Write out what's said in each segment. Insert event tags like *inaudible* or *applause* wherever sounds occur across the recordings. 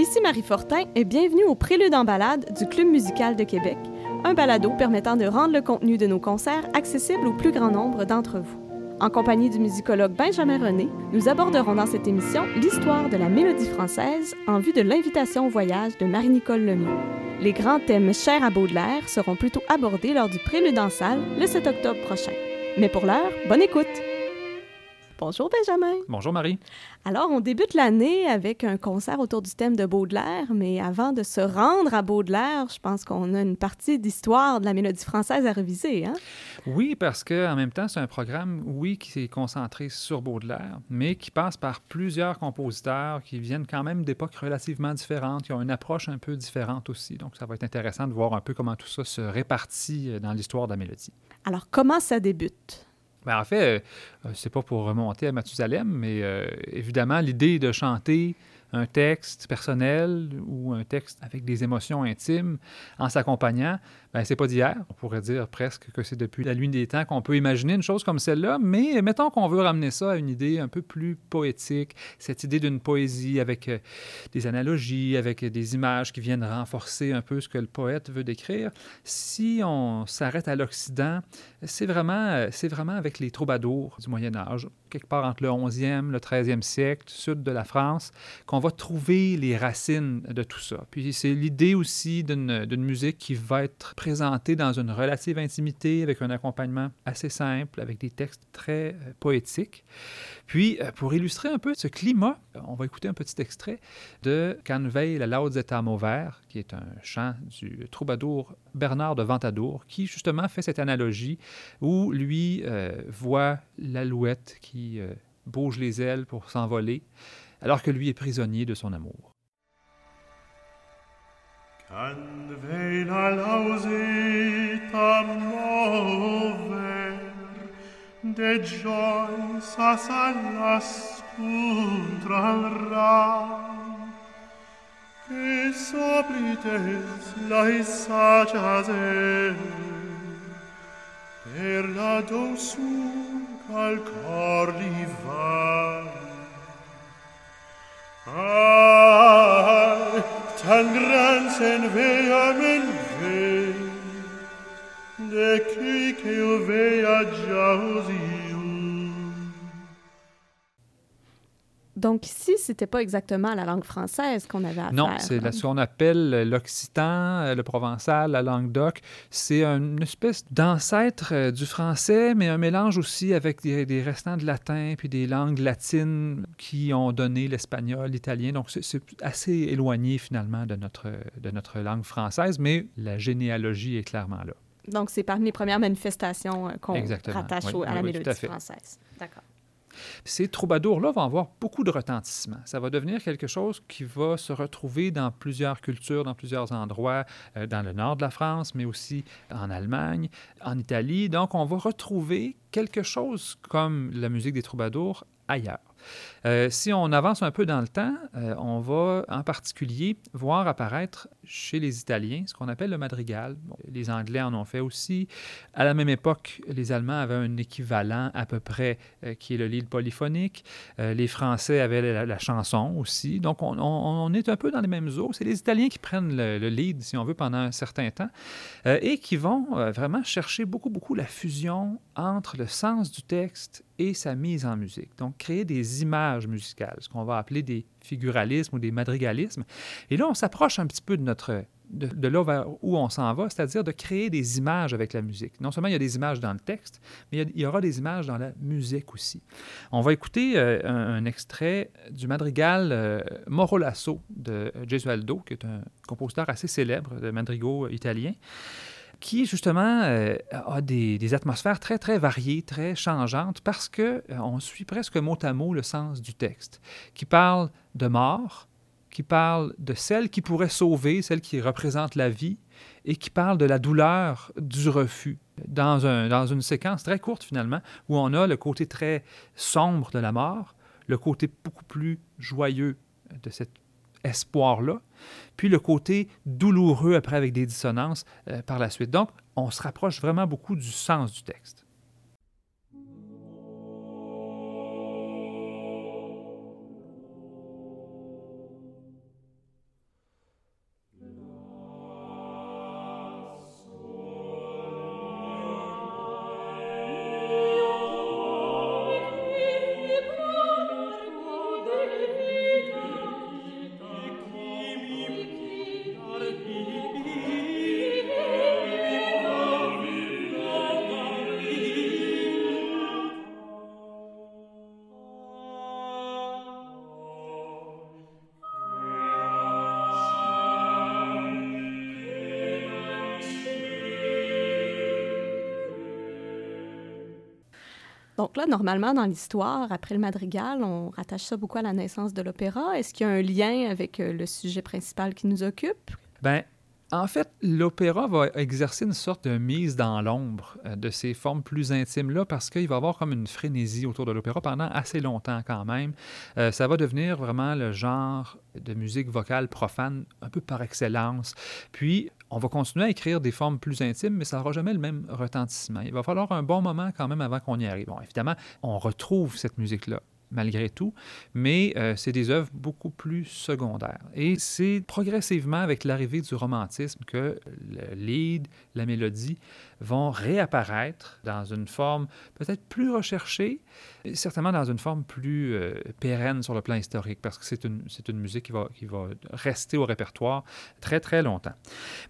Ici Marie Fortin et bienvenue au Prélude en balade du Club musical de Québec, un balado permettant de rendre le contenu de nos concerts accessible au plus grand nombre d'entre vous. En compagnie du musicologue Benjamin René, nous aborderons dans cette émission l'histoire de la mélodie française en vue de l'invitation au voyage de Marie-Nicole Lemieux. Les grands thèmes chers à Baudelaire seront plutôt abordés lors du Prélude en salle le 7 octobre prochain. Mais pour l'heure, bonne écoute! Bonjour Benjamin. Bonjour Marie. Alors, on débute l'année avec un concert autour du thème de Baudelaire, mais avant de se rendre à Baudelaire, je pense qu'on a une partie d'histoire de la mélodie française à réviser. Hein? Oui, parce qu'en même temps, c'est un programme, oui, qui est concentré sur Baudelaire, mais qui passe par plusieurs compositeurs qui viennent quand même d'époques relativement différentes, qui ont une approche un peu différente aussi. Donc, ça va être intéressant de voir un peu comment tout ça se répartit dans l'histoire de la mélodie. Alors, comment ça débute? Ben, en fait, euh, c'est pas pour remonter à Mathusalem, mais euh, évidemment, l'idée de chanter un texte personnel ou un texte avec des émotions intimes en s'accompagnant, ben, c'est pas d'hier. On pourrait dire presque que c'est depuis la nuit des temps qu'on peut imaginer une chose comme celle-là, mais mettons qu'on veut ramener ça à une idée un peu plus poétique, cette idée d'une poésie avec euh, des analogies, avec des images qui viennent renforcer un peu ce que le poète veut décrire. Si on s'arrête à l'Occident, c'est vraiment, euh, c'est vraiment avec les troubadours du Moyen Âge, quelque part entre le 11e, le 13e siècle, sud de la France, qu'on va trouver les racines de tout ça. Puis c'est l'idée aussi d'une musique qui va être présenté dans une relative intimité, avec un accompagnement assez simple, avec des textes très euh, poétiques. Puis, euh, pour illustrer un peu ce climat, on va écouter un petit extrait de Canveille, la laude des Mauvert, qui est un chant du troubadour Bernard de Ventadour, qui justement fait cette analogie où lui euh, voit l'alouette qui bouge les ailes pour s'envoler, alors que lui est prisonnier de son amour. et soplites laes sagase per la dorsum cal cor li vai. Ai tan gran sen vea men vei de qui che io vea già Donc ici, c'était pas exactement la langue française qu'on avait à non, faire. Non, c'est ce qu'on appelle l'occitan, euh, le provençal, la langue d'oc. C'est une espèce d'ancêtre euh, du français, mais un mélange aussi avec des, restants de latin puis des langues latines qui ont donné l'espagnol, l'italien. Donc c'est assez éloigné finalement de notre, de notre langue française, mais la généalogie est clairement là. Donc c'est parmi les premières manifestations euh, qu'on rattache à la mélodie française. D'accord. Ces troubadours-là vont avoir beaucoup de retentissement. Ça va devenir quelque chose qui va se retrouver dans plusieurs cultures, dans plusieurs endroits, euh, dans le nord de la France, mais aussi en Allemagne, en Italie. Donc, on va retrouver quelque chose comme la musique des troubadours ailleurs. Euh, si on avance un peu dans le temps, euh, on va en particulier voir apparaître chez les Italiens ce qu'on appelle le madrigal. les Anglais en ont fait aussi. À la même époque, les Allemands avaient un équivalent à peu près euh, qui est le lied polyphonique. les Français avaient la, chanson aussi. Donc, on, est un peu dans les mêmes eaux. C'est les Italiens qui prennent le, le, lead, si on veut, pendant un certain temps et qui vont vraiment chercher beaucoup, beaucoup la fusion entre le sens du texte et sa mise en musique. Donc, créer des images musicales, ce qu'on va appeler des figuralismes ou des madrigalismes. Et là, on s'approche un petit peu de notre de, là vers où on s'en va, c'est-à-dire de créer des images avec la musique. Non seulement il y a des images dans le texte, mais il y, aura des images dans la musique aussi. On va écouter euh, un, extrait du madrigal euh, Moro Lasso de Gesualdo, qui est un compositeur assez célèbre de madrigaux italien qui justement euh, a des, atmosphères très très variées, très changeantes, parce que euh, on suit presque mot à mot le sens du texte, qui parle de mort, qui parle de celle qui pourrait sauver, celle qui représente la vie, et qui parle de la douleur du refus, dans, un, dans une séquence très courte finalement, où on a le côté très sombre de la mort, le côté beaucoup plus joyeux de cette espoir-là, puis le côté douloureux après avec des dissonances euh, par la suite. Donc, on se rapproche vraiment beaucoup du sens du texte. Donc là, normalement, dans l'histoire, après le madrigal, on rattache ça beaucoup à la naissance de l'opéra. Est-ce qu'il y a un lien avec euh, le sujet principal qui nous occupe? Ben, en fait, l'opéra va exercer une sorte de mise dans l'ombre euh, de ces formes plus intimes-là parce qu'il va y avoir comme une frénésie autour de l'opéra pendant assez longtemps quand même. Euh, ça va devenir vraiment le genre de musique vocale profane un peu par excellence. Puis, on va continuer à écrire des formes plus intimes, mais ça n'aura jamais le même retentissement. Il va falloir un bon moment quand même avant qu'on y arrive. Bon, évidemment, on retrouve cette musique-là malgré tout, mais euh, c'est des œuvres beaucoup plus secondaires. Et c'est progressivement avec l'arrivée du romantisme que le lead, la mélodie vont réapparaître dans une forme peut-être plus recherchée, certainement dans une forme plus euh, pérenne sur le plan historique, parce que c'est une, une musique qui va, qui va rester au répertoire très, très longtemps.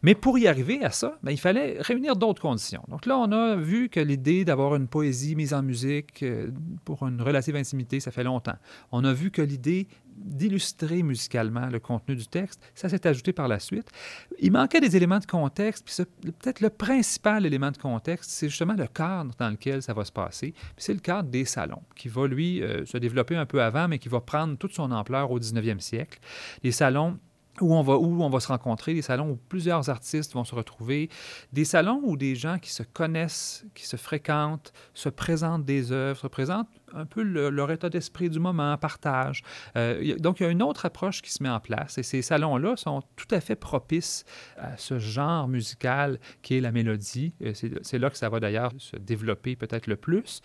Mais pour y arriver à ça, ben, il fallait réunir d'autres conditions. Donc là, on a vu que l'idée d'avoir une poésie mise en musique euh, pour une relative intimité, fait longtemps. On a vu que l'idée d'illustrer musicalement le contenu du texte. Ça s'est ajouté par la suite. Il manquait des éléments de contexte, puis peut-être le principal élément de contexte, c'est justement le cadre dans lequel ça va se passer. C'est le cadre des salons, qui va, lui, euh, se développer un peu avant, mais qui va prendre toute son ampleur au 19e siècle. Les salons où on, va, où on va se rencontrer, des salons où plusieurs artistes vont se retrouver, des salons où des gens qui se connaissent, qui se fréquentent, se présentent des œuvres, se présentent un peu leur état d'esprit du moment, partage. Euh, donc, il y a une autre approche qui se met en place et ces salons-là sont tout à fait propices à ce genre musical qui est la mélodie. Euh, c'est là que ça va d'ailleurs se développer peut-être le plus.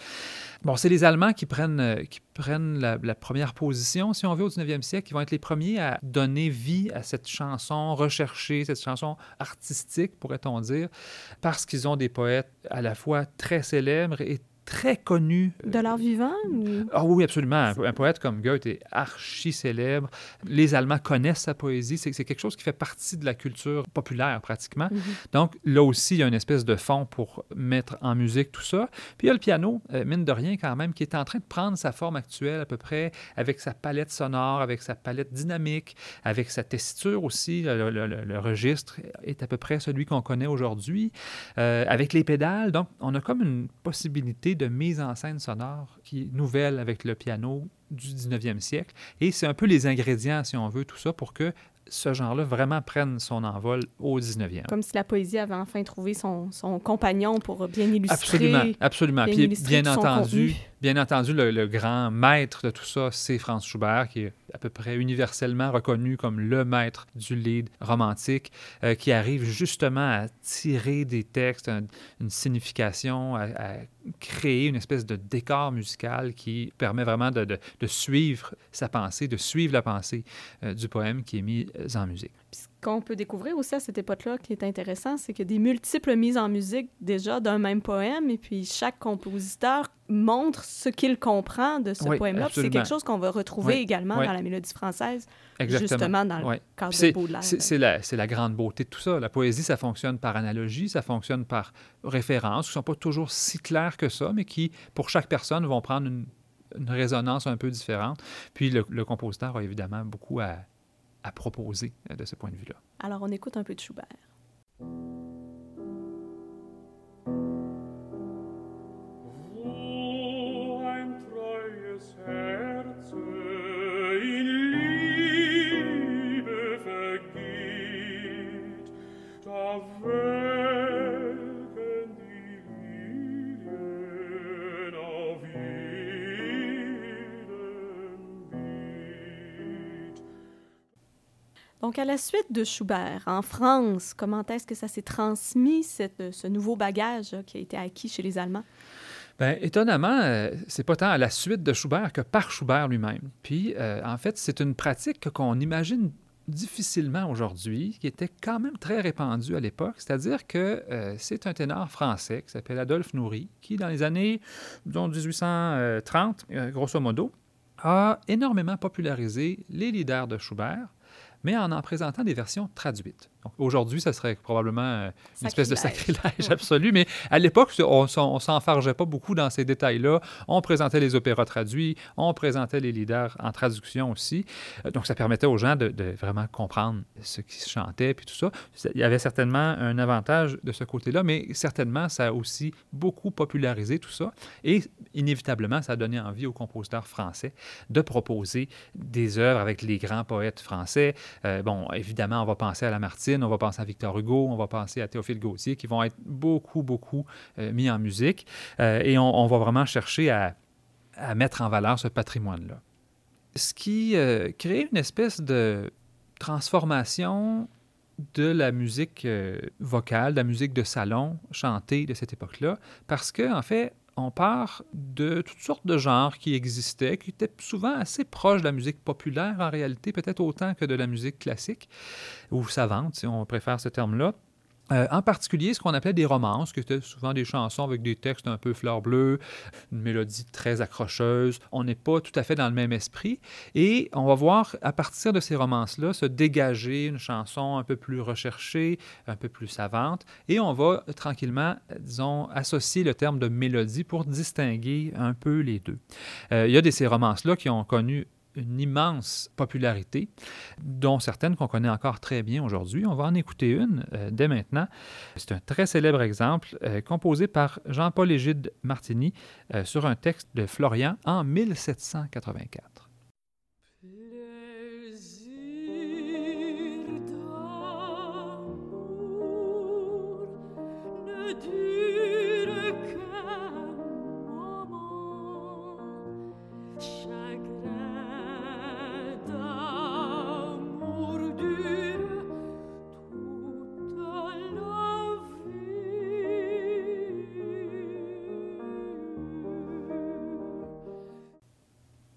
Bon, c'est les Allemands qui prennent, euh, qui prennent la, première position, si on veut, au 19e siècle, qui vont être les premiers à donner vie à cette chanson recherchée, cette chanson artistique, pourrait-on dire, parce qu'ils ont des poètes à la fois très célèbres et très connu. De l'art vivant? Ah oui, absolument. Un, poète comme Goethe est archi célèbre. Les Allemands connaissent sa poésie. C'est quelque chose qui fait partie de la culture populaire pratiquement. Mhm. Donc là aussi, il y a une espèce de fond pour mettre en musique tout ça. Puis il y a le piano, euh, mine de rien quand même, qui est en train de prendre sa forme actuelle à peu près, avec sa palette sonore, avec sa palette dynamique, avec sa tessiture aussi. Le, registre est à peu près celui qu'on connaît aujourd'hui, euh, avec les pédales. Donc on a comme une possibilité de mise en scène sonore qui est nouvelle avec le piano du 19e siècle. Et c'est un peu les ingrédients, si on veut, tout ça, pour que ce genre-là vraiment prenne son envol au 19e. Comme si la poésie avait enfin trouvé son, son compagnon pour bien illustrer. Absolument, absolument. Bien Puis, bien entendu, bien entendu, le, grand maître de tout ça, c'est Franz Schubert, qui est à peu près universellement reconnu comme le maître du lead romantique, euh, qui arrive justement à tirer des textes, une signification, à, créer une espèce de décor musical qui permet vraiment de, suivre sa pensée, de suivre la pensée euh, du poème qui est mis en musique. ce qu'on peut découvrir aussi à cette époque-là qui est intéressant, c'est qu'il y a des multiples mises en musique déjà d'un même poème, et puis chaque compositeur montre ce qu'il comprend de ce poème-là. C'est quelque chose qu'on va retrouver également dans la mélodie française, justement dans le cadre de Baudelaire. C'est la, la, grande beauté de tout ça. La poésie, ça fonctionne par analogie, ça fonctionne par référence, qui ne sont pas toujours si claires que ça, mais qui, pour chaque personne, vont prendre une, une résonance un peu différente. Puis le, le compositeur a évidemment beaucoup à à proposer euh, de ce point de vue-là. Alors, on écoute un peu de Schubert. Donc, à la suite de Schubert, en France, comment est-ce que ça s'est transmis, cette, ce nouveau bagage qui a été acquis chez les Allemands? Bien, étonnamment, euh, c'est pas tant à la suite de Schubert que par Schubert lui-même. Puis, euh, en fait, c'est une pratique qu'on imagine difficilement aujourd'hui, qui était quand même très répandue à l'époque, c'est-à-dire que euh, c'est un ténor français qui s'appelle Adolphe Nourri, qui, dans les années disons, 1830, grosso modo, a énormément popularisé les leaders de Schubert mais en en présentant des versions traduites. Aujourd'hui, ça serait probablement euh, une espèce de sacrilège absolu, mais à l'époque, on ne s'enfargeait pas beaucoup dans ces détails-là. On présentait les opéras traduits, on présentait les leaders en traduction aussi. Euh, donc, ça permettait aux gens de, vraiment comprendre ce qui se chantait, puis tout ça. Il y avait certainement un avantage de ce côté-là, mais certainement, ça a aussi beaucoup popularisé tout ça. Et inévitablement, ça a donné envie aux compositeurs français de proposer des œuvres avec les grands poètes français. Euh, bon, évidemment, on va penser à Lamartine on va penser à Victor Hugo, on va penser à Théophile Gautier, qui vont être beaucoup, beaucoup euh, mis en musique. Euh, et on, va vraiment chercher à, mettre en valeur ce patrimoine-là. Ce qui crée une espèce de transformation de la musique vocale, de la musique de salon chantée de cette époque-là, parce que en fait, on part de toutes sortes de genres qui existaient, qui étaient souvent assez proches de la musique populaire en réalité, peut-être autant que de la musique classique ou savante, si on préfère ce terme-là. Euh, en particulier, ce qu'on appelait des romances, qui étaient souvent des chansons avec des textes un peu fleur bleue, une mélodie très accrocheuse. On n'est pas tout à fait dans le même esprit. Et on va voir, à partir de ces romances-là, se dégager une chanson un peu plus recherchée, un peu plus savante. Et on va tranquillement, disons, associer le terme de mélodie pour distinguer un peu les deux. Euh, il y a de ces romances-là qui ont connu une immense popularité, dont certaines qu'on connaît encore très bien aujourd'hui. On va en écouter une euh, dès maintenant. C'est un très célèbre exemple euh, composé par Jean-Paul Égide Martini euh, sur un texte de Florian en 1784.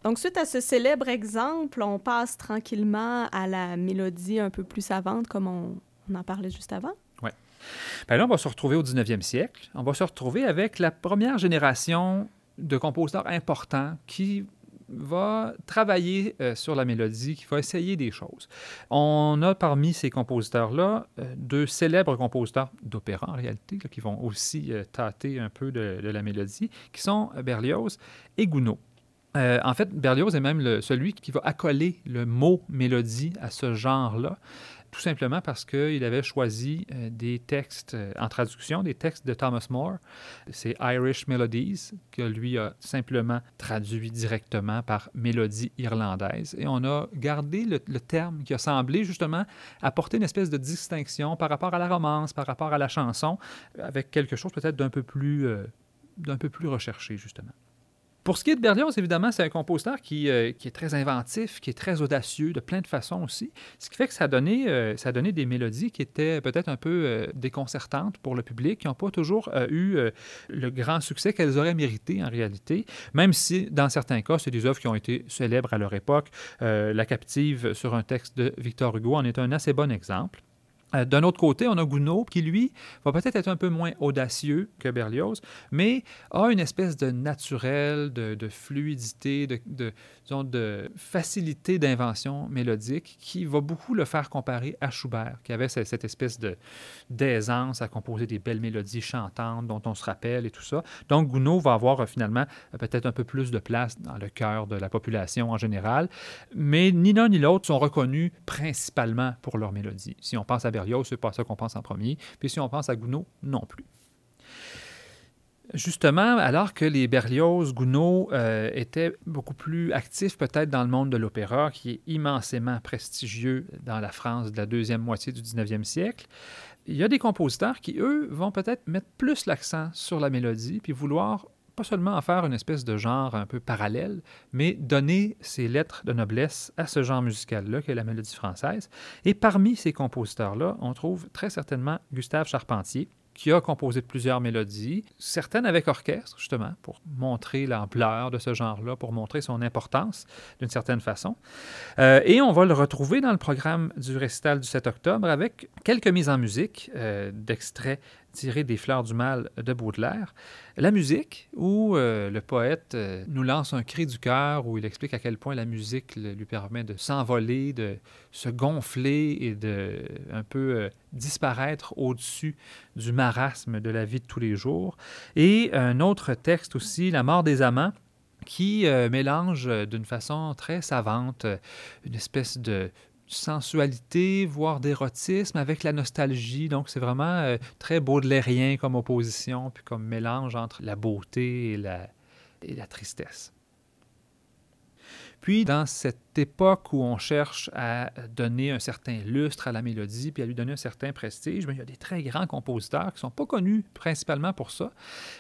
Donc, suite à ce célèbre exemple, on passe tranquillement à la mélodie un peu plus savante, comme on, en parlait juste avant. Oui. Ben là, on va se retrouver au 19e siècle. On va se retrouver avec la première génération de compositeurs importants qui va travailler euh, sur la mélodie, qui va essayer des choses. On a parmi ces compositeurs-là euh, deux célèbres compositeurs d'opéra en réalité, qui vont aussi euh, tâter un peu de, la mélodie, qui sont Berlioz et Gounod. Euh, en fait, Berlioz est même celui qui va accoler le mot mélodie à ce genre-là, tout simplement parce qu'il avait choisi euh, des textes euh, en traduction, des textes de Thomas More. C'est Irish Melodies, que lui a simplement traduit directement par mélodie irlandaise. Et on a gardé le, terme qui a semblé justement apporter une espèce de distinction par rapport à la romance, par rapport à la chanson, avec quelque chose peut-être d'un peu plus, d'un peu plus recherché, justement. Pour ce qui est de Berlioz, évidemment, c'est un compositeur qui, euh, qui, est très inventif, qui est très audacieux de plein de façons aussi, ce qui fait que ça a donné, euh, ça des mélodies qui étaient peut-être un peu euh, déconcertantes pour le public, qui n'ont pas toujours eu le grand succès qu'elles auraient mérité en réalité, même si dans certains cas, c'est des œuvres qui ont été célèbres à leur époque. La captive sur un texte de Victor Hugo en est un assez bon exemple. Euh, d'un autre côté, on a Gounod qui, lui, va peut-être être un peu moins audacieux que Berlioz, mais a une espèce de naturel, de, fluidité, de, facilité d'invention mélodique qui va beaucoup le faire comparer à Schubert, qui avait cette, espèce d'aisance à composer des belles mélodies chantantes dont on se rappelle et tout ça. Donc, Gounod va avoir euh, finalement peut-être un peu plus de place dans le cœur de la population en général, mais ni l'un ni l'autre sont reconnus principalement pour leur mélodie. Si on pense à Berlioz, c'est pas ça qu'on pense en premier. Puis si on pense à Gounod, non plus. Justement, alors que les Berlioz, Gounod euh, étaient beaucoup plus actifs peut-être dans le monde de l'opéra, qui est immensément prestigieux dans la France de la deuxième moitié du 19e siècle, il y a des compositeurs qui, eux, vont peut-être mettre plus l'accent sur la mélodie, puis vouloir pas seulement en faire une espèce de genre un peu parallèle, mais donner ses lettres de noblesse à ce genre musical-là, qui est la mélodie française. Et parmi ces compositeurs-là, on trouve très certainement Gustave Charpentier, qui a composé plusieurs mélodies, certaines avec orchestre, justement, pour montrer l'ampleur de ce genre-là, pour montrer son importance d'une certaine façon. Euh, et on va le retrouver dans le programme du récital du 7 octobre avec quelques mises en musique euh, d'extraits tiré des Fleurs du Mal de Baudelaire. La musique, où euh, le poète euh, nous lance un cri du cœur, où il explique à quel point la musique lui permet de s'envoler, de se gonfler et de un peu euh, disparaître au-dessus du marasme de la vie de tous les jours. Et un autre texte aussi, La mort des amants, qui mélange d'une façon très savante une espèce de sensualité, voire d'érotisme avec la nostalgie. Donc, c'est vraiment euh, très baudelairien comme opposition, puis comme mélange entre la beauté et la, et la tristesse. Puis, dans cette époque où on cherche à donner un certain lustre à la mélodie, puis à lui donner un certain prestige, bien, il y a des très grands compositeurs qui ne sont pas connus principalement pour ça,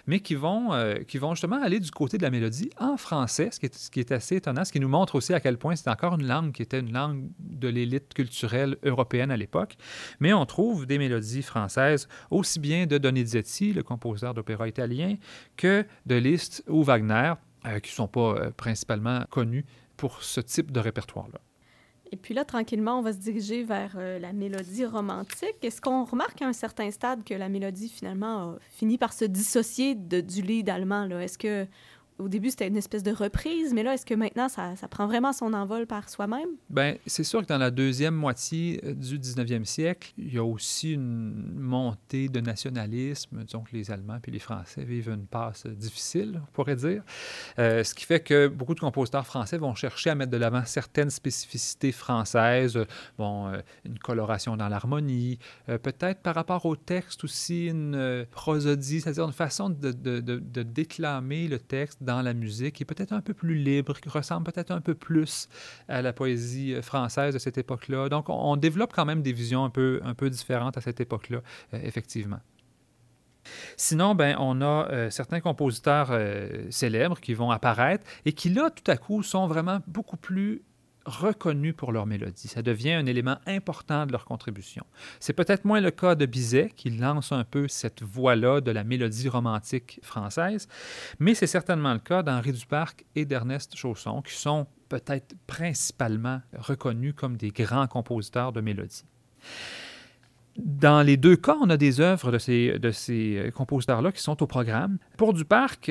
mais qui vont, euh, qui vont justement aller du côté de la mélodie en français, ce qui, est, assez étonnant, ce qui nous montre aussi à quel point c'est encore une langue qui était une langue de l'élite culturelle européenne à l'époque. Mais on trouve des mélodies françaises aussi bien de Donizetti, le compositeur d'opéra italien, que de Liszt ou Wagner, euh, qui ne sont pas euh, principalement connus pour ce type de répertoire-là. Et puis là, tranquillement, on va se diriger vers euh, la mélodie romantique. Est-ce qu'on remarque à un certain stade que la mélodie, finalement, a fini par se dissocier de, du lead allemand? Est-ce que au début, c'était une espèce de reprise, mais là, est-ce que maintenant, ça, prend vraiment son envol par soi-même? Bien, c'est sûr que dans la deuxième moitié euh, du 19e siècle, il y a aussi une montée de nationalisme. Disons que les Allemands et les Français vivent une passe difficile, on pourrait dire. Euh, ce qui fait que beaucoup de compositeurs français vont chercher à mettre de l'avant certaines spécificités françaises, bon, euh, une coloration dans l'harmonie, peut-être par rapport au texte aussi une prosodie, c'est-à-dire une façon de déclamer le texte dans la musique, qui est peut-être un peu plus libre, qui ressemble peut-être un peu plus à la poésie euh, française de cette époque-là. Donc, on, développe quand même des visions un peu, un peu différentes à cette époque-là, euh, effectivement. Sinon, ben, on a euh, certains compositeurs célèbres qui vont apparaître et qui, là, tout à coup, sont vraiment beaucoup plus reconnus pour leur mélodie. Ça devient un élément important de leur contribution. C'est peut-être moins le cas de Bizet, qui lance un peu cette voie-là de la mélodie romantique française, mais c'est certainement le cas d'Henri Duparc et d'Ernest Chausson, qui sont peut-être principalement reconnus comme des grands compositeurs de mélodie. Dans les deux cas, on a des œuvres de ces, euh, compositeurs-là qui sont au programme. Pour Duparc,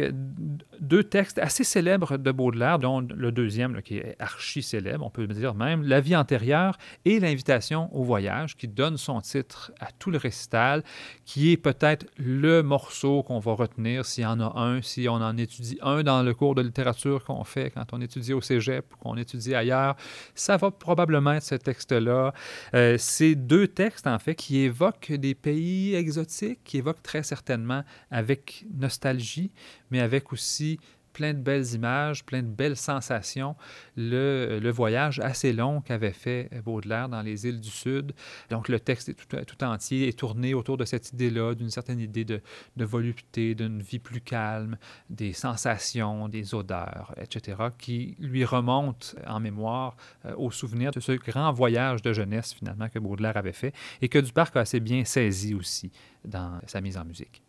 deux textes assez célèbres de Baudelaire, dont le deuxième qui est archi célèbre, on peut dire même, La vie antérieure et L'invitation au voyage, qui donne son titre à tout le récital, qui est peut-être le morceau qu'on va retenir s'il y en a un, si on en étudie un dans le cours de littérature qu'on fait quand on étudie au cégep ou qu'on étudie ailleurs. Ça va probablement être ce texte-là. Euh, deux textes, en fait, qui évoque des pays exotiques, évoque très certainement avec nostalgie, mais avec aussi plein de belles images, plein de belles sensations. Le, le voyage assez long qu'avait fait Baudelaire dans les îles du Sud. Donc le texte est tout, tout entier est tourné autour de cette idée-là, d'une certaine idée de, de volupté, d'une vie plus calme, des sensations, des odeurs, etc., qui lui remontent en mémoire euh, au souvenir de ce grand voyage de jeunesse finalement que Baudelaire avait fait et que Duparc a assez bien saisi aussi dans sa mise en musique.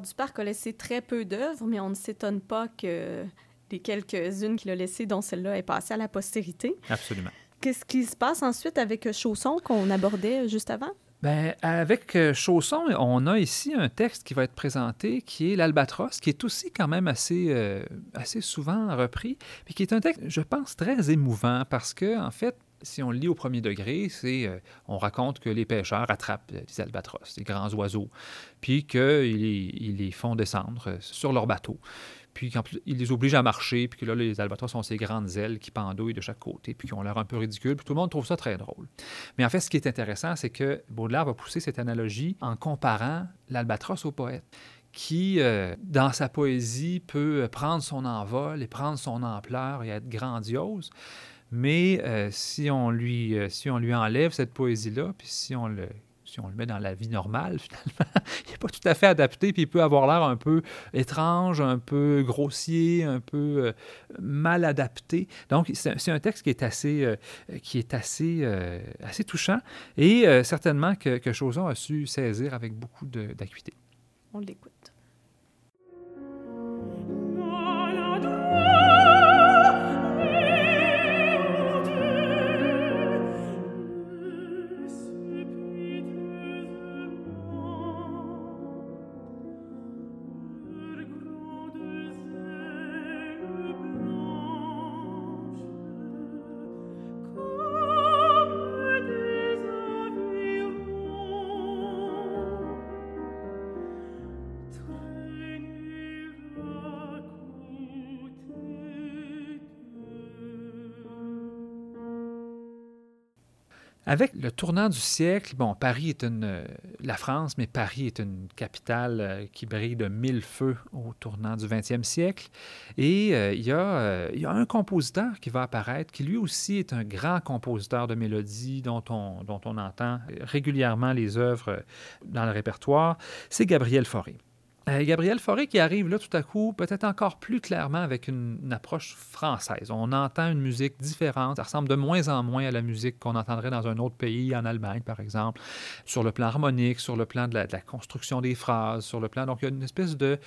Alors, Duparc a laissé très peu d'œuvres, mais on ne s'étonne pas que les quelques-unes qu'il a laissées, dont celle-là, est passée à la postérité. Absolument. Qu'est-ce qui se passe ensuite avec Chausson qu'on abordait juste avant? Bien, avec Chausson, on a ici un texte qui va être présenté qui est l'Albatros, qui est aussi quand même assez, euh, assez souvent repris, puis qui est un texte, je pense, très émouvant parce que, en fait, si on lit au premier degré, c'est euh, on raconte que les pêcheurs attrapent des albatros, des grands oiseaux, puis qu'ils ils les font descendre euh, sur leur bateau. puis quand il les oblige à marcher, puis que là, les albatros ont ces grandes ailes qui pendouillent de chaque côté, puis qui ont l'air un peu ridicules, puis tout le monde trouve ça très drôle. Mais en fait, ce qui est intéressant, c'est que Baudelaire va pousser cette analogie en comparant l'albatros au poète qui, euh, dans sa poésie, peut prendre son envol et prendre son ampleur et être grandiose. Mais euh, si, on lui, euh, si on lui enlève cette poésie-là, puis si on le si on le met dans la vie normale, *laughs* finalement, il n'est pas tout à fait adapté, puis il peut avoir l'air un peu étrange, un peu grossier, un peu mal adapté. Donc, c'est un texte qui est assez, qui est assez, assez touchant et certainement que, que Chauzon a su saisir avec beaucoup d'acuité. On l'écoute. Avec le tournant du siècle, bon, Paris est une, euh, la France, mais Paris est une capitale euh, qui brille de mille feux au tournant du 20e siècle. Et euh, il, y a, il, y a, un compositeur qui va apparaître, qui lui aussi est un grand compositeur de mélodies dont on, dont on entend régulièrement les œuvres dans le répertoire, c'est Gabriel Fauré. Euh, Gabriel Fauré qui arrive là tout à coup, peut-être encore plus clairement avec une, approche française. On entend une musique différente. Ça ressemble de moins en moins à la musique qu'on entendrait dans un autre pays, en Allemagne par exemple, sur le plan harmonique, sur le plan de la, construction des phrases, sur le plan. Donc il y a une espèce de,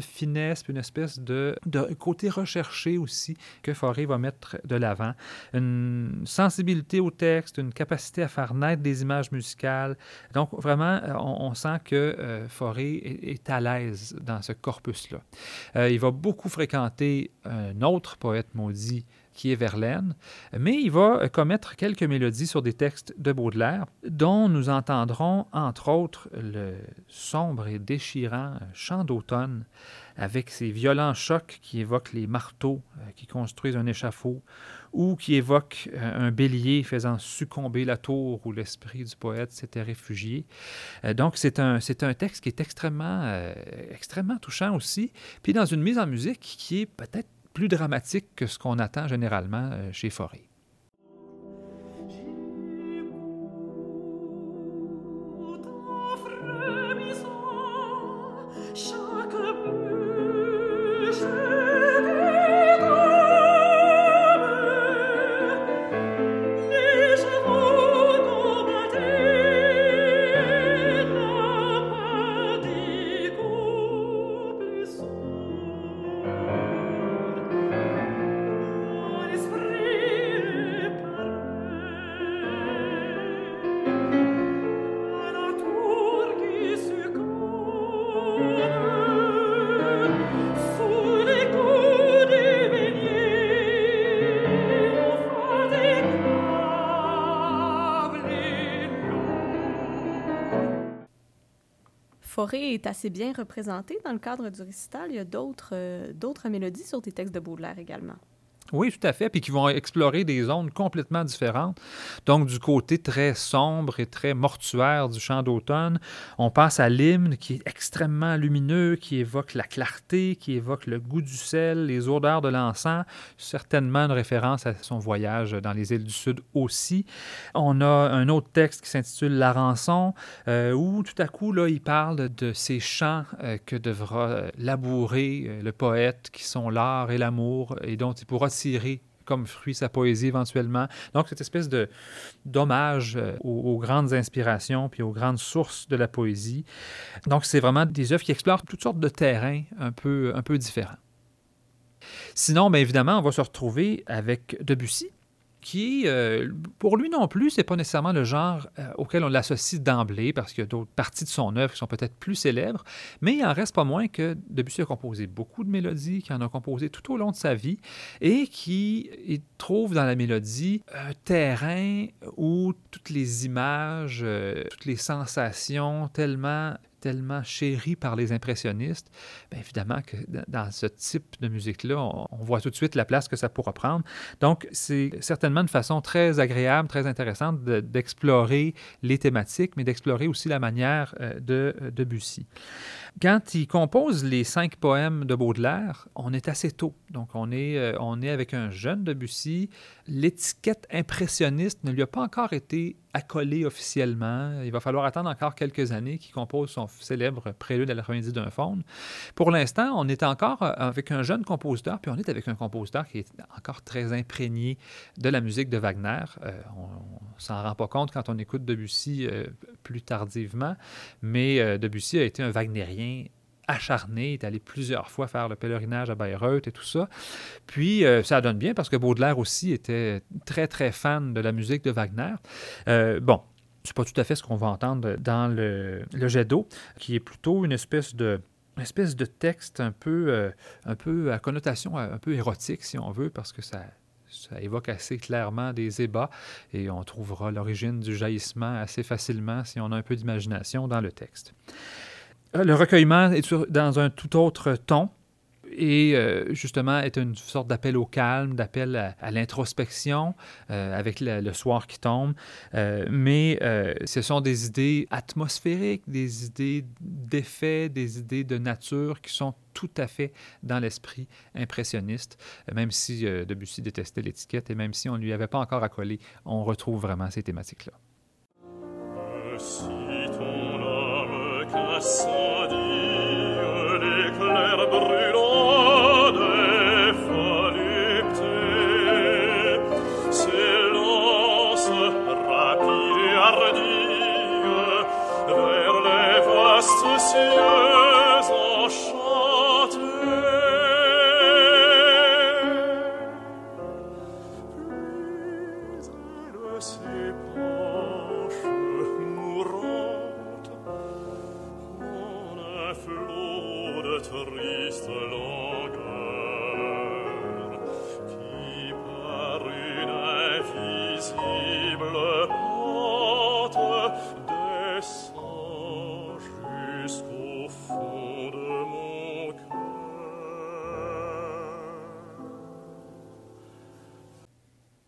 finesse, une espèce de, côté recherché aussi que Fauré va mettre de l'avant. Une sensibilité au texte, une capacité à faire naître des images musicales. Donc vraiment, on, sent que euh, est à l'aise dans ce corpus-là. Euh, il va beaucoup fréquenter un autre poète maudit qui est Verlaine, mais il va commettre quelques mélodies sur des textes de Baudelaire, dont nous entendrons entre autres le sombre et déchirant chant d'automne, avec ses violents chocs qui évoquent les marteaux euh, qui construisent un échafaud, ou qui évoquent euh, un bélier faisant succomber la tour où l'esprit du poète s'était réfugié. Euh, donc c'est un, un texte qui est extrêmement, extrêmement touchant aussi, puis dans une mise en musique qui est peut-être plus dramatique que ce qu'on attend généralement chez Forêt. Est assez bien représentée dans le cadre du récital. Il y a d'autres euh, d'autres mélodies sur des textes de Baudelaire également. Oui, tout à fait, puis qui vont explorer des zones complètement différentes. Donc, du côté très sombre et très mortuaire du chant d'automne, on passe à l'hymne qui est extrêmement lumineux, qui évoque la clarté, qui évoque le goût du sel, les odeurs de l'encens, certainement une référence à son voyage dans les îles du Sud aussi. On a un autre texte qui s'intitule La rançon, euh, où tout à coup, là, il parle de ces chants euh, que devra euh, labourer le poète, qui sont l'art et l'amour, et dont il pourra tirer comme fruit sa poésie éventuellement. Donc, cette espèce de d'hommage euh, aux, grandes inspirations puis aux grandes sources de la poésie. Donc, c'est vraiment des œuvres qui explorent toutes sortes de terrains un peu, un peu différents. Sinon, bien évidemment, on va se retrouver avec Debussy, qui, euh, pour lui non plus, c'est pas nécessairement le genre euh, auquel on l'associe d'emblée, parce qu'il y a d'autres parties de son œuvre qui sont peut-être plus célèbres, mais il en reste pas moins que Debussy a composé beaucoup de mélodies, qui en a composé tout au long de sa vie, et qui trouve dans la mélodie un terrain où toutes les images, euh, toutes les sensations tellement tellement chéri par les impressionnistes, bien évidemment que dans ce type de musique-là, on, voit tout de suite la place que ça pourra prendre. Donc, c'est certainement une façon très agréable, très intéressante d'explorer les thématiques, mais d'explorer aussi la manière euh, de Debussy. Quand il compose les cinq poèmes de Baudelaire, on est assez tôt. Donc, on est, euh, on est avec un jeune Debussy. L'étiquette impressionniste ne lui a pas encore été accolée officiellement. Il va falloir attendre encore quelques années qu'il compose son célèbre Prélude à l'après-midi d'un faune. Pour l'instant, on est encore euh, avec un jeune compositeur, puis on est avec un compositeur qui est encore très imprégné de la musique de Wagner. Euh, on, s'en rend pas compte quand on écoute Debussy plus tardivement, mais Debussy a été un Acharné, est allé plusieurs fois faire le pèlerinage à Bayreuth et tout ça. Puis, euh, ça donne bien parce que Baudelaire aussi était très, très fan de la musique de Wagner. Euh, bon, c'est pas tout à fait ce qu'on va entendre dans le, jet d'eau, qui est plutôt une espèce de texte un peu, euh, un peu à connotation un peu érotique, si on veut, parce que ça évoque assez clairement des ébats et on trouvera l'origine du jaillissement assez facilement si on a un peu d'imagination dans le texte. Euh, le recueillement est dans un tout autre ton et euh, justement est une sorte d'appel au calme, d'appel à, l'introspection euh, avec le, soir qui tombe. mais ce sont des idées atmosphériques, des idées d'effet, des idées de nature qui sont tout à fait dans l'esprit impressionniste, même si Debussy détestait l'étiquette et même si on ne lui avait pas encore accolé, on retrouve vraiment ces thématiques-là. celebrate.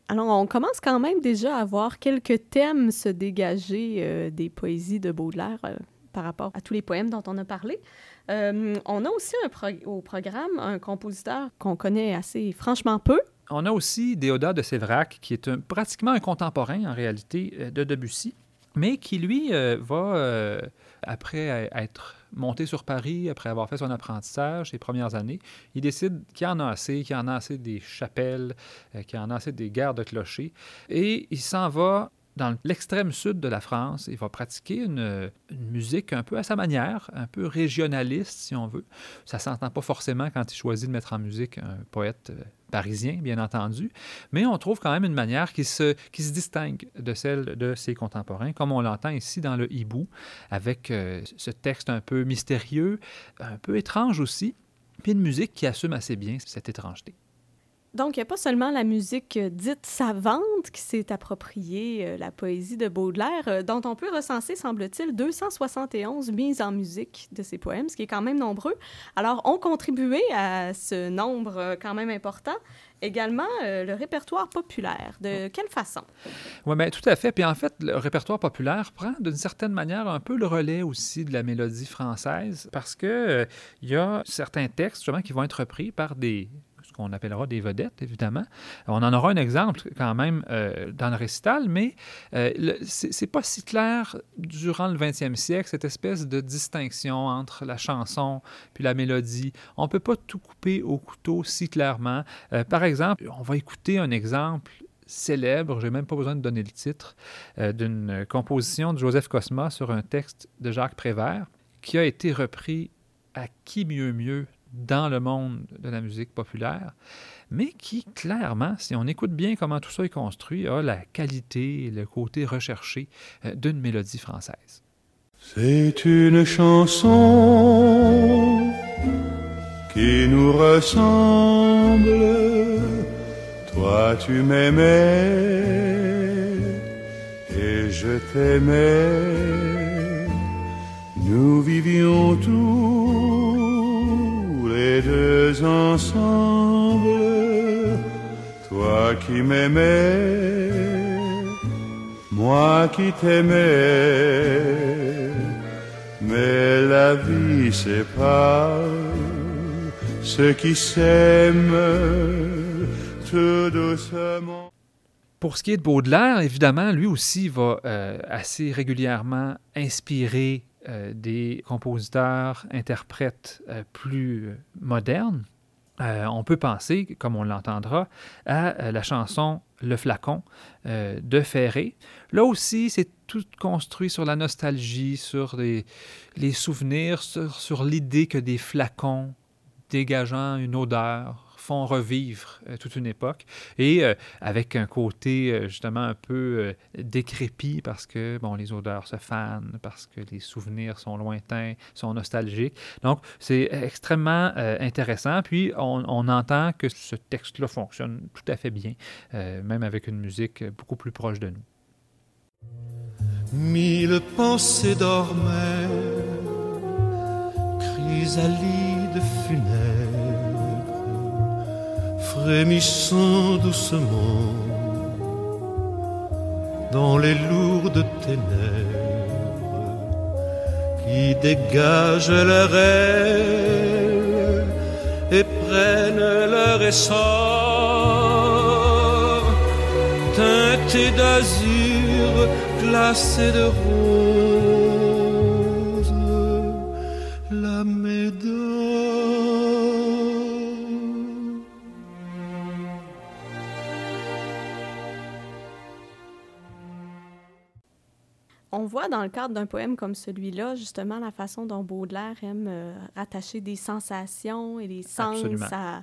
Alors, on commence quand même déjà à voir quelques thèmes se dégager euh, des poésies de Baudelaire euh, par rapport à tous les poèmes dont on a parlé. Euh, on a aussi au programme un compositeur qu'on connaît assez franchement peu. On a aussi Déodat de Séverac, qui est pratiquement un contemporain en réalité de Debussy, mais qui lui va, après être monté sur Paris après avoir fait son apprentissage, ses premières années, il décide qu'il en a assez, qu'il en a assez des chapelles, euh, qu'il en a assez des guerres de clochers, et il s'en va dans l'extrême sud de la France. Il va pratiquer une, musique un peu à sa manière, un peu régionaliste, si on veut. Ça ne s'entend pas forcément quand il choisit de mettre en musique un poète euh, parisien, bien entendu, mais on trouve quand même une manière qui se, qui se distingue de celle de ses contemporains, comme on l'entend ici dans le hibou, avec euh, ce texte un peu mystérieux, un peu étrange aussi, puis une musique qui assume assez bien cette étrangeté. Donc, il n'y a pas seulement la musique euh, dite savante qui s'est appropriée euh, la poésie de Baudelaire, euh, dont on peut recenser, semble-t-il, 271 mises en musique de ses poèmes, ce qui est quand même nombreux. Alors, ont contribué à ce nombre quand même important également le répertoire populaire. De quelle façon? Oui, mais tout à fait. Puis en fait, le répertoire populaire prend d'une certaine manière un peu le relais aussi de la mélodie française parce qu'il il y a certains textes justement qui vont être repris par des qu'on appellera des vedettes, évidemment. On en aura un exemple quand même euh, dans le récital, mais euh, c'est pas si clair durant le 20e siècle, cette espèce de distinction entre la chanson puis la mélodie. On peut pas tout couper au couteau si clairement. Euh, par exemple, on va écouter un exemple célèbre, je n'ai même pas besoin de donner le titre, d'une composition de Joseph Cosma sur un texte de Jacques Prévert qui a été repris à qui mieux mieux dans le monde de la musique populaire, mais qui, clairement, si on écoute bien comment tout ça est construit, a la qualité et le côté recherché euh, d'une mélodie française. C'est une chanson qui nous ressemble. Toi, tu m'aimais et je t'aimais Nous vivions tous les deux ensemble, toi qui m'aimais, moi qui t'aimais, mais la vie sépare ceux qui s'aiment tout doucement. Pour ce qui est de Baudelaire, évidemment, lui aussi va euh, assez régulièrement inspirer euh, des compositeurs, interprètes euh, plus modernes. on peut penser, comme on l'entendra, à la chanson Le flacon de Ferré. Là aussi, c'est tout construit sur la nostalgie, sur les, souvenirs, sur l'idée que des flacons dégageant une odeur font revivre euh, toute une époque. Et euh, avec un côté euh, justement un peu décrépit parce que bon les odeurs se fanent parce que les souvenirs sont lointains sont nostalgiques. Donc c'est extrêmement intéressant. Puis on, on, entend que ce texte là fonctionne tout à fait bien même avec une musique beaucoup plus proche de nous. Mille pensées dormaient chrysalide funèbre frémissant doucement dans les lourdes ténèbres qui dégagent leur aile et prennent leur essor, teintés d'azur, glacés de rose, voit dans le cadre d'un poème comme celui-là, justement, la façon dont Baudelaire aime euh, rattacher des sensations et des sens à,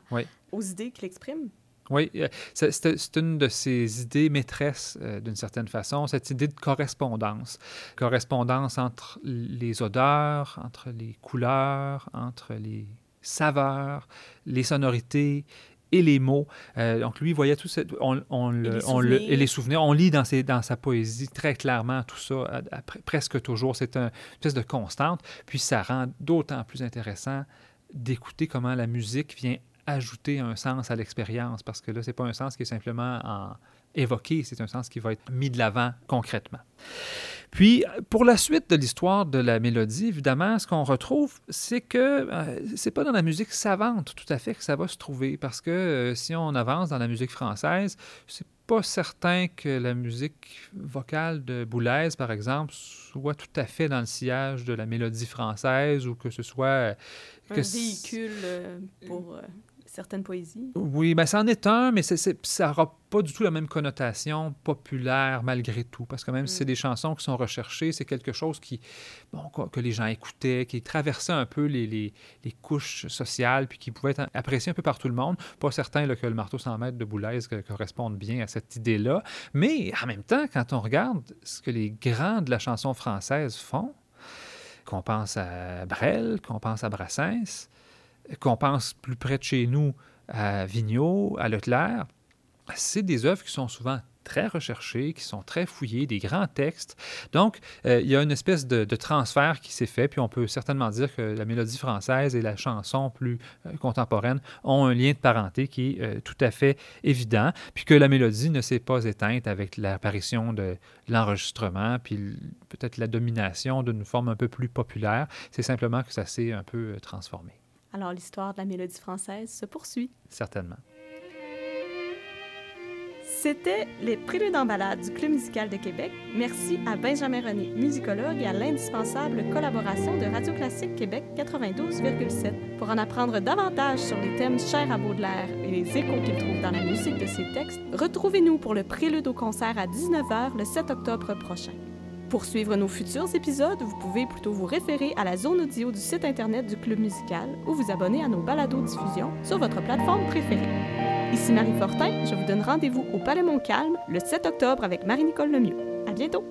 aux idées qu'il exprime? Oui, euh, c'est une de ses idées maîtresses euh, d'une certaine façon, cette idée de correspondance. Correspondance entre les odeurs, entre les couleurs, entre les saveurs, les sonorités et les mots. Euh, donc, lui, il voyait tout ça. On, on, et, les on le, et, les souvenirs. On lit dans, ses, dans sa poésie très clairement tout ça, à, à, presque toujours. C'est un, une espèce de constante. Puis, ça rend d'autant plus intéressant d'écouter comment la musique vient ajouter un sens à l'expérience, parce que là, c'est pas un sens qui est simplement en, évoqué, c'est un sens qui va être mis de l'avant concrètement. Puis, pour la suite de l'histoire de la mélodie, évidemment, ce qu'on retrouve, c'est que euh, c'est pas dans la musique savante tout à fait que ça va se trouver, parce que euh, si on avance dans la musique française, c'est pas certain que la musique vocale de Boulez, par exemple, soit tout à fait dans le sillage de la mélodie française ou que ce soit... Euh, que un véhicule pour... Certaines poésies? Oui, ben, ça en est un, mais c'est, c'est, ça n'aura pas du tout la même connotation populaire malgré tout. Parce que même mm. si c'est des chansons qui sont recherchées, c'est quelque chose qui, bon, que les gens écoutaient, qui traversait un peu les, les, les, couches sociales, puis qui pouvait être apprécié un peu par tout le monde. Pas certain là, que le marteau 100 mètres de Boulez corresponde bien à cette idée-là. Mais en même temps, quand on regarde ce que les grands de la chanson française font, qu'on pense à Brel, qu'on pense à Brassens, qu'on pense plus près de chez nous à Vigneault, à Leclerc, c'est des œuvres qui sont souvent très recherchées, qui sont très fouillées, des grands textes. Donc, euh, il y a une espèce de, transfert qui s'est fait, puis on peut certainement dire que la mélodie française et la chanson plus euh, contemporaine ont un lien de parenté qui est euh, tout à fait évident, puis que la mélodie ne s'est pas éteinte avec l'apparition de l'enregistrement, puis peut-être la domination d'une forme un peu plus populaire. C'est simplement que ça s'est un peu transformé. Alors l'histoire de la mélodie française se poursuit. Certainement. C'était les Préludes en balade du Club musical de Québec. Merci à Benjamin René, musicologue, et à l'indispensable collaboration de Radio Classique Québec 92,7. Pour en apprendre davantage sur les thèmes chers à Baudelaire et les échos qu'il trouve dans la musique de ses textes, retrouvez-nous pour le Prélude au concert à 19h le 7 octobre prochain. Pour suivre nos futurs épisodes, vous pouvez plutôt vous référer à la zone audio du site internet du Club musical ou vous abonner à nos balados diffusion sur votre plateforme préférée. Ici Marie Fortin, je vous donne rendez-vous au Palais Montcalm le 7 octobre avec Marie-Nicole Lemieux. À bientôt!